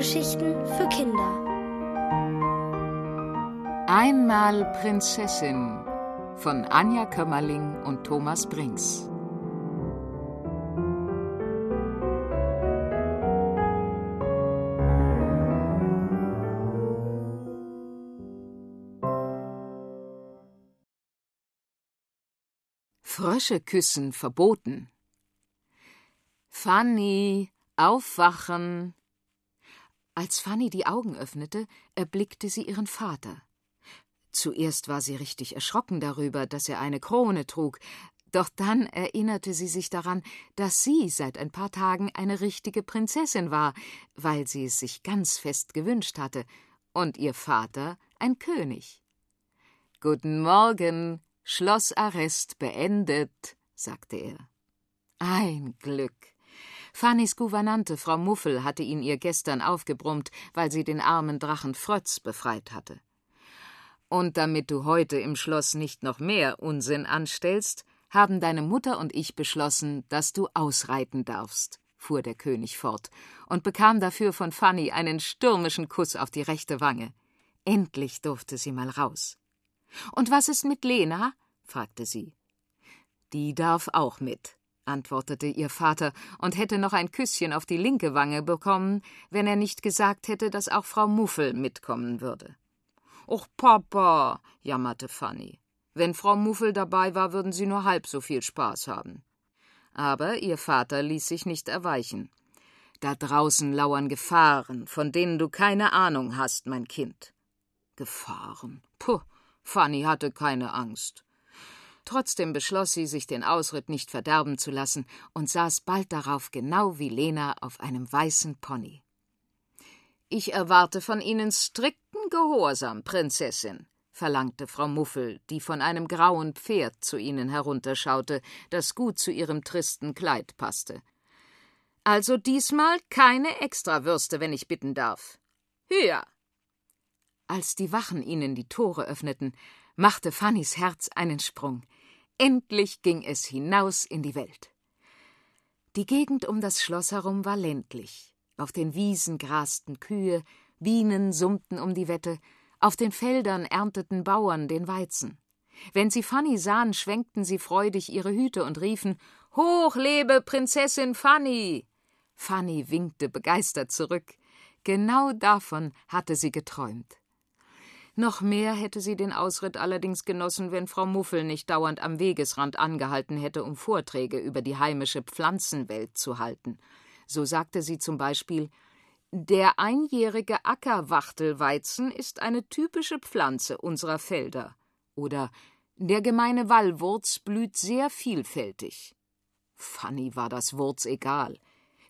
Hörgeschichten für Kinder. Einmal Prinzessin von Anja Kömmerling und Thomas Brinks. Frösche küssen verboten. Fanny, aufwachen! Als Fanny die Augen öffnete, erblickte sie ihren Vater. Zuerst war sie richtig erschrocken darüber, dass er eine Krone trug, doch dann erinnerte sie sich daran, dass sie seit ein paar Tagen eine richtige Prinzessin war, weil sie es sich ganz fest gewünscht hatte, und ihr Vater ein König. Guten Morgen, Schlossarrest beendet, sagte er. Ein Glück. Fannys Gouvernante, Frau Muffel, hatte ihn ihr gestern aufgebrummt, weil sie den armen Drachen Frötz befreit hatte. Und damit du heute im Schloss nicht noch mehr Unsinn anstellst, haben deine Mutter und ich beschlossen, dass du ausreiten darfst, fuhr der König fort und bekam dafür von Fanny einen stürmischen Kuss auf die rechte Wange. Endlich durfte sie mal raus. Und was ist mit Lena? fragte sie. Die darf auch mit, antwortete ihr Vater und hätte noch ein Küsschen auf die linke Wange bekommen, wenn er nicht gesagt hätte, dass auch Frau Muffel mitkommen würde. Och, Papa, jammerte Fanny. Wenn Frau Muffel dabei war, würden sie nur halb so viel Spaß haben. Aber ihr Vater ließ sich nicht erweichen. Da draußen lauern Gefahren, von denen du keine Ahnung hast, mein Kind. Gefahren? Puh, Fanny hatte keine Angst. Trotzdem beschloss sie, sich den Ausritt nicht verderben zu lassen und saß bald darauf genau wie Lena auf einem weißen Pony. Ich erwarte von Ihnen strikten Gehorsam, Prinzessin, verlangte Frau Muffel, die von einem grauen Pferd zu ihnen herunterschaute, das gut zu ihrem tristen Kleid passte. Also diesmal keine Extrawürste, wenn ich bitten darf. Höher! Als die Wachen ihnen die Tore öffneten, machte Fannys Herz einen Sprung. Endlich ging es hinaus in die Welt. Die Gegend um das Schloss herum war ländlich. Auf den Wiesen grasten Kühe, Bienen summten um die Wette, auf den Feldern ernteten Bauern den Weizen. Wenn sie Fanny sahen, schwenkten sie freudig ihre Hüte und riefen Hoch lebe Prinzessin Fanny. Fanny winkte begeistert zurück. Genau davon hatte sie geträumt. Noch mehr hätte sie den Ausritt allerdings genossen, wenn Frau Muffel nicht dauernd am Wegesrand angehalten hätte, um Vorträge über die heimische Pflanzenwelt zu halten. So sagte sie zum Beispiel Der einjährige Ackerwachtelweizen ist eine typische Pflanze unserer Felder. Oder Der gemeine Wallwurz blüht sehr vielfältig. Fanny war das Wurz egal.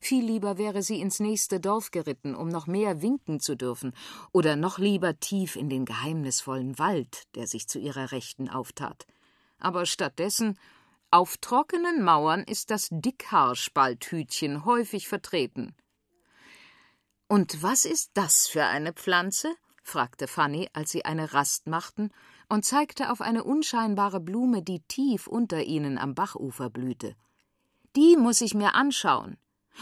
Viel lieber wäre sie ins nächste Dorf geritten, um noch mehr winken zu dürfen, oder noch lieber tief in den geheimnisvollen Wald, der sich zu ihrer Rechten auftat. Aber stattdessen auf trockenen Mauern ist das Dickhaarspalthütchen häufig vertreten. Und was ist das für eine Pflanze? fragte Fanny, als sie eine Rast machten, und zeigte auf eine unscheinbare Blume, die tief unter ihnen am Bachufer blühte. Die muss ich mir anschauen.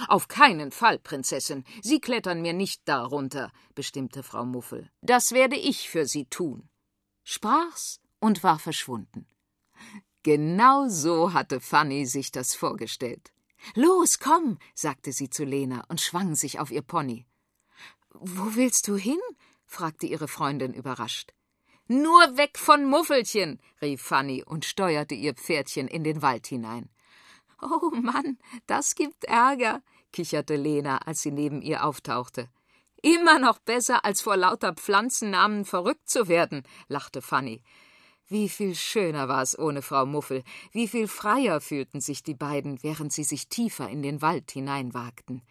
Auf keinen Fall, Prinzessin. Sie klettern mir nicht darunter, bestimmte Frau Muffel. Das werde ich für Sie tun. Sprach's und war verschwunden. Genau so hatte Fanny sich das vorgestellt. Los, komm, sagte sie zu Lena und schwang sich auf ihr Pony. Wo willst du hin? fragte ihre Freundin überrascht. Nur weg von Muffelchen, rief Fanny und steuerte ihr Pferdchen in den Wald hinein. Oh Mann, das gibt Ärger, kicherte Lena, als sie neben ihr auftauchte. Immer noch besser, als vor lauter Pflanzennamen verrückt zu werden, lachte Fanny. Wie viel schöner war es ohne Frau Muffel, wie viel freier fühlten sich die beiden, während sie sich tiefer in den Wald hineinwagten.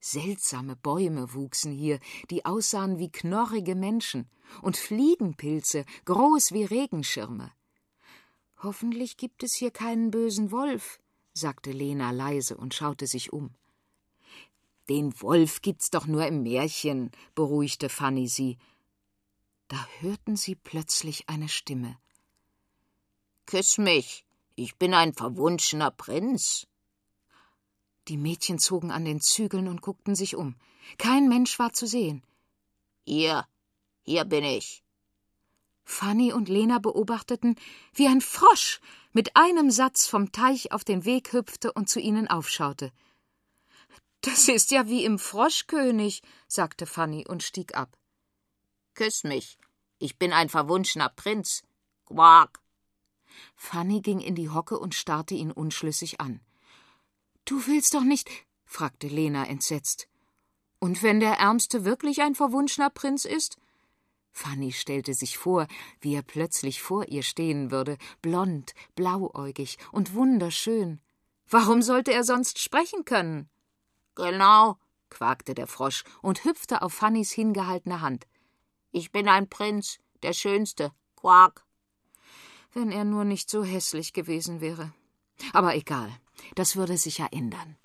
Seltsame Bäume wuchsen hier, die aussahen wie knorrige Menschen, und Fliegenpilze, groß wie Regenschirme. Hoffentlich gibt es hier keinen bösen Wolf, sagte Lena leise und schaute sich um. Den Wolf gibt's doch nur im Märchen, beruhigte Fanny sie. Da hörten sie plötzlich eine Stimme. Küss mich, ich bin ein verwunschener Prinz. Die Mädchen zogen an den Zügeln und guckten sich um. Kein Mensch war zu sehen. Hier, hier bin ich. Fanny und Lena beobachteten, wie ein Frosch mit einem Satz vom Teich auf den Weg hüpfte und zu ihnen aufschaute. Das ist ja wie im Froschkönig, sagte Fanny und stieg ab. Küss mich, ich bin ein verwunschener Prinz. Quack. Fanny ging in die Hocke und starrte ihn unschlüssig an. Du willst doch nicht, fragte Lena entsetzt. Und wenn der Ärmste wirklich ein verwunschener Prinz ist? Fanny stellte sich vor, wie er plötzlich vor ihr stehen würde, blond, blauäugig und wunderschön. Warum sollte er sonst sprechen können? Genau, quakte der Frosch und hüpfte auf Fannys hingehaltene Hand. Ich bin ein Prinz, der Schönste. Quak. Wenn er nur nicht so hässlich gewesen wäre. Aber egal, das würde sich ja ändern.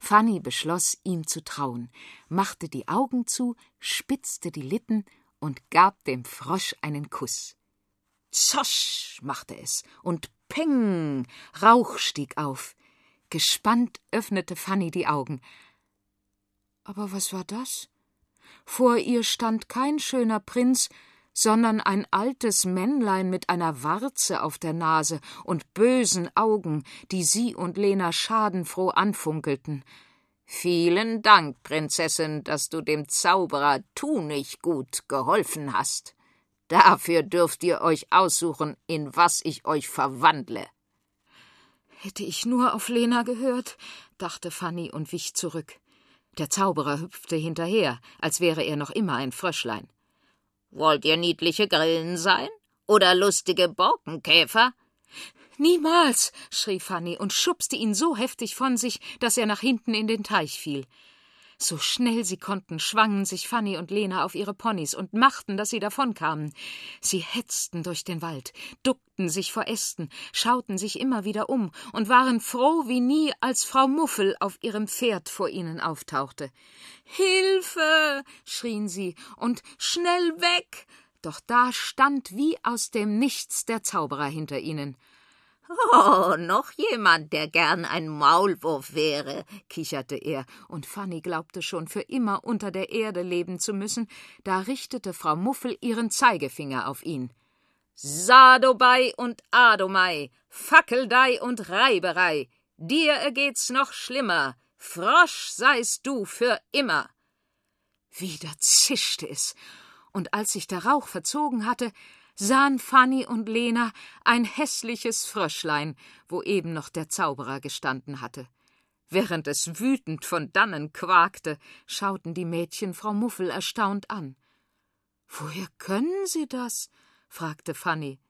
Fanny beschloss, ihm zu trauen, machte die Augen zu, spitzte die Lippen und gab dem Frosch einen Kuss. Zosch machte es, und peng, Rauch stieg auf. Gespannt öffnete Fanny die Augen. Aber was war das? Vor ihr stand kein schöner Prinz, sondern ein altes Männlein mit einer Warze auf der Nase und bösen Augen, die sie und Lena schadenfroh anfunkelten. Vielen Dank, Prinzessin, dass du dem Zauberer Tunig gut geholfen hast. Dafür dürft ihr euch aussuchen, in was ich euch verwandle. Hätte ich nur auf Lena gehört, dachte Fanny und wich zurück. Der Zauberer hüpfte hinterher, als wäre er noch immer ein Fröschlein. Wollt ihr niedliche Grillen sein? Oder lustige Borkenkäfer? Niemals, schrie Fanny und schubste ihn so heftig von sich, dass er nach hinten in den Teich fiel. So schnell sie konnten, schwangen sich Fanny und Lena auf ihre Ponys und machten, dass sie davonkamen. Sie hetzten durch den Wald, duckten sich vor Ästen, schauten sich immer wieder um und waren froh wie nie, als Frau Muffel auf ihrem Pferd vor ihnen auftauchte. Hilfe! schrien sie und schnell weg! Doch da stand wie aus dem Nichts der Zauberer hinter ihnen. Oh, noch jemand, der gern ein Maulwurf wäre, kicherte er, und Fanny glaubte schon für immer unter der Erde leben zu müssen, da richtete Frau Muffel ihren Zeigefinger auf ihn. Sadobei und Adomei, Fackeldei und Reiberei, dir ergeht's noch schlimmer, Frosch seist du für immer. Wieder zischte es, und als sich der Rauch verzogen hatte, sahen Fanny und Lena ein hässliches Fröschlein, wo eben noch der Zauberer gestanden hatte. Während es wütend von dannen quakte, schauten die Mädchen Frau Muffel erstaunt an. Woher können Sie das? fragte Fanny.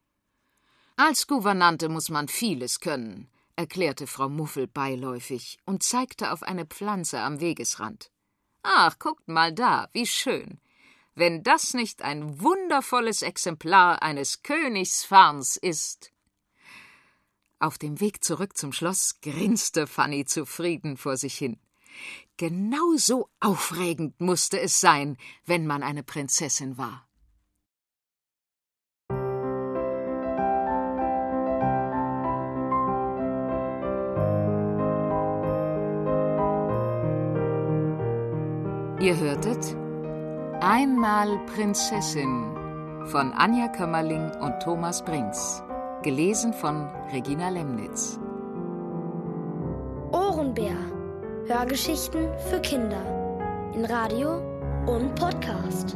Als Gouvernante muss man vieles können, erklärte Frau Muffel beiläufig und zeigte auf eine Pflanze am Wegesrand. Ach, guckt mal da, wie schön wenn das nicht ein wundervolles Exemplar eines Königsfarns ist. Auf dem Weg zurück zum Schloss grinste Fanny zufrieden vor sich hin. Genau so aufregend musste es sein, wenn man eine Prinzessin war. Ihr hörtet Einmal Prinzessin von Anja Kömmerling und Thomas Brinks. Gelesen von Regina Lemnitz. Ohrenbär. Hörgeschichten für Kinder. In Radio und Podcast.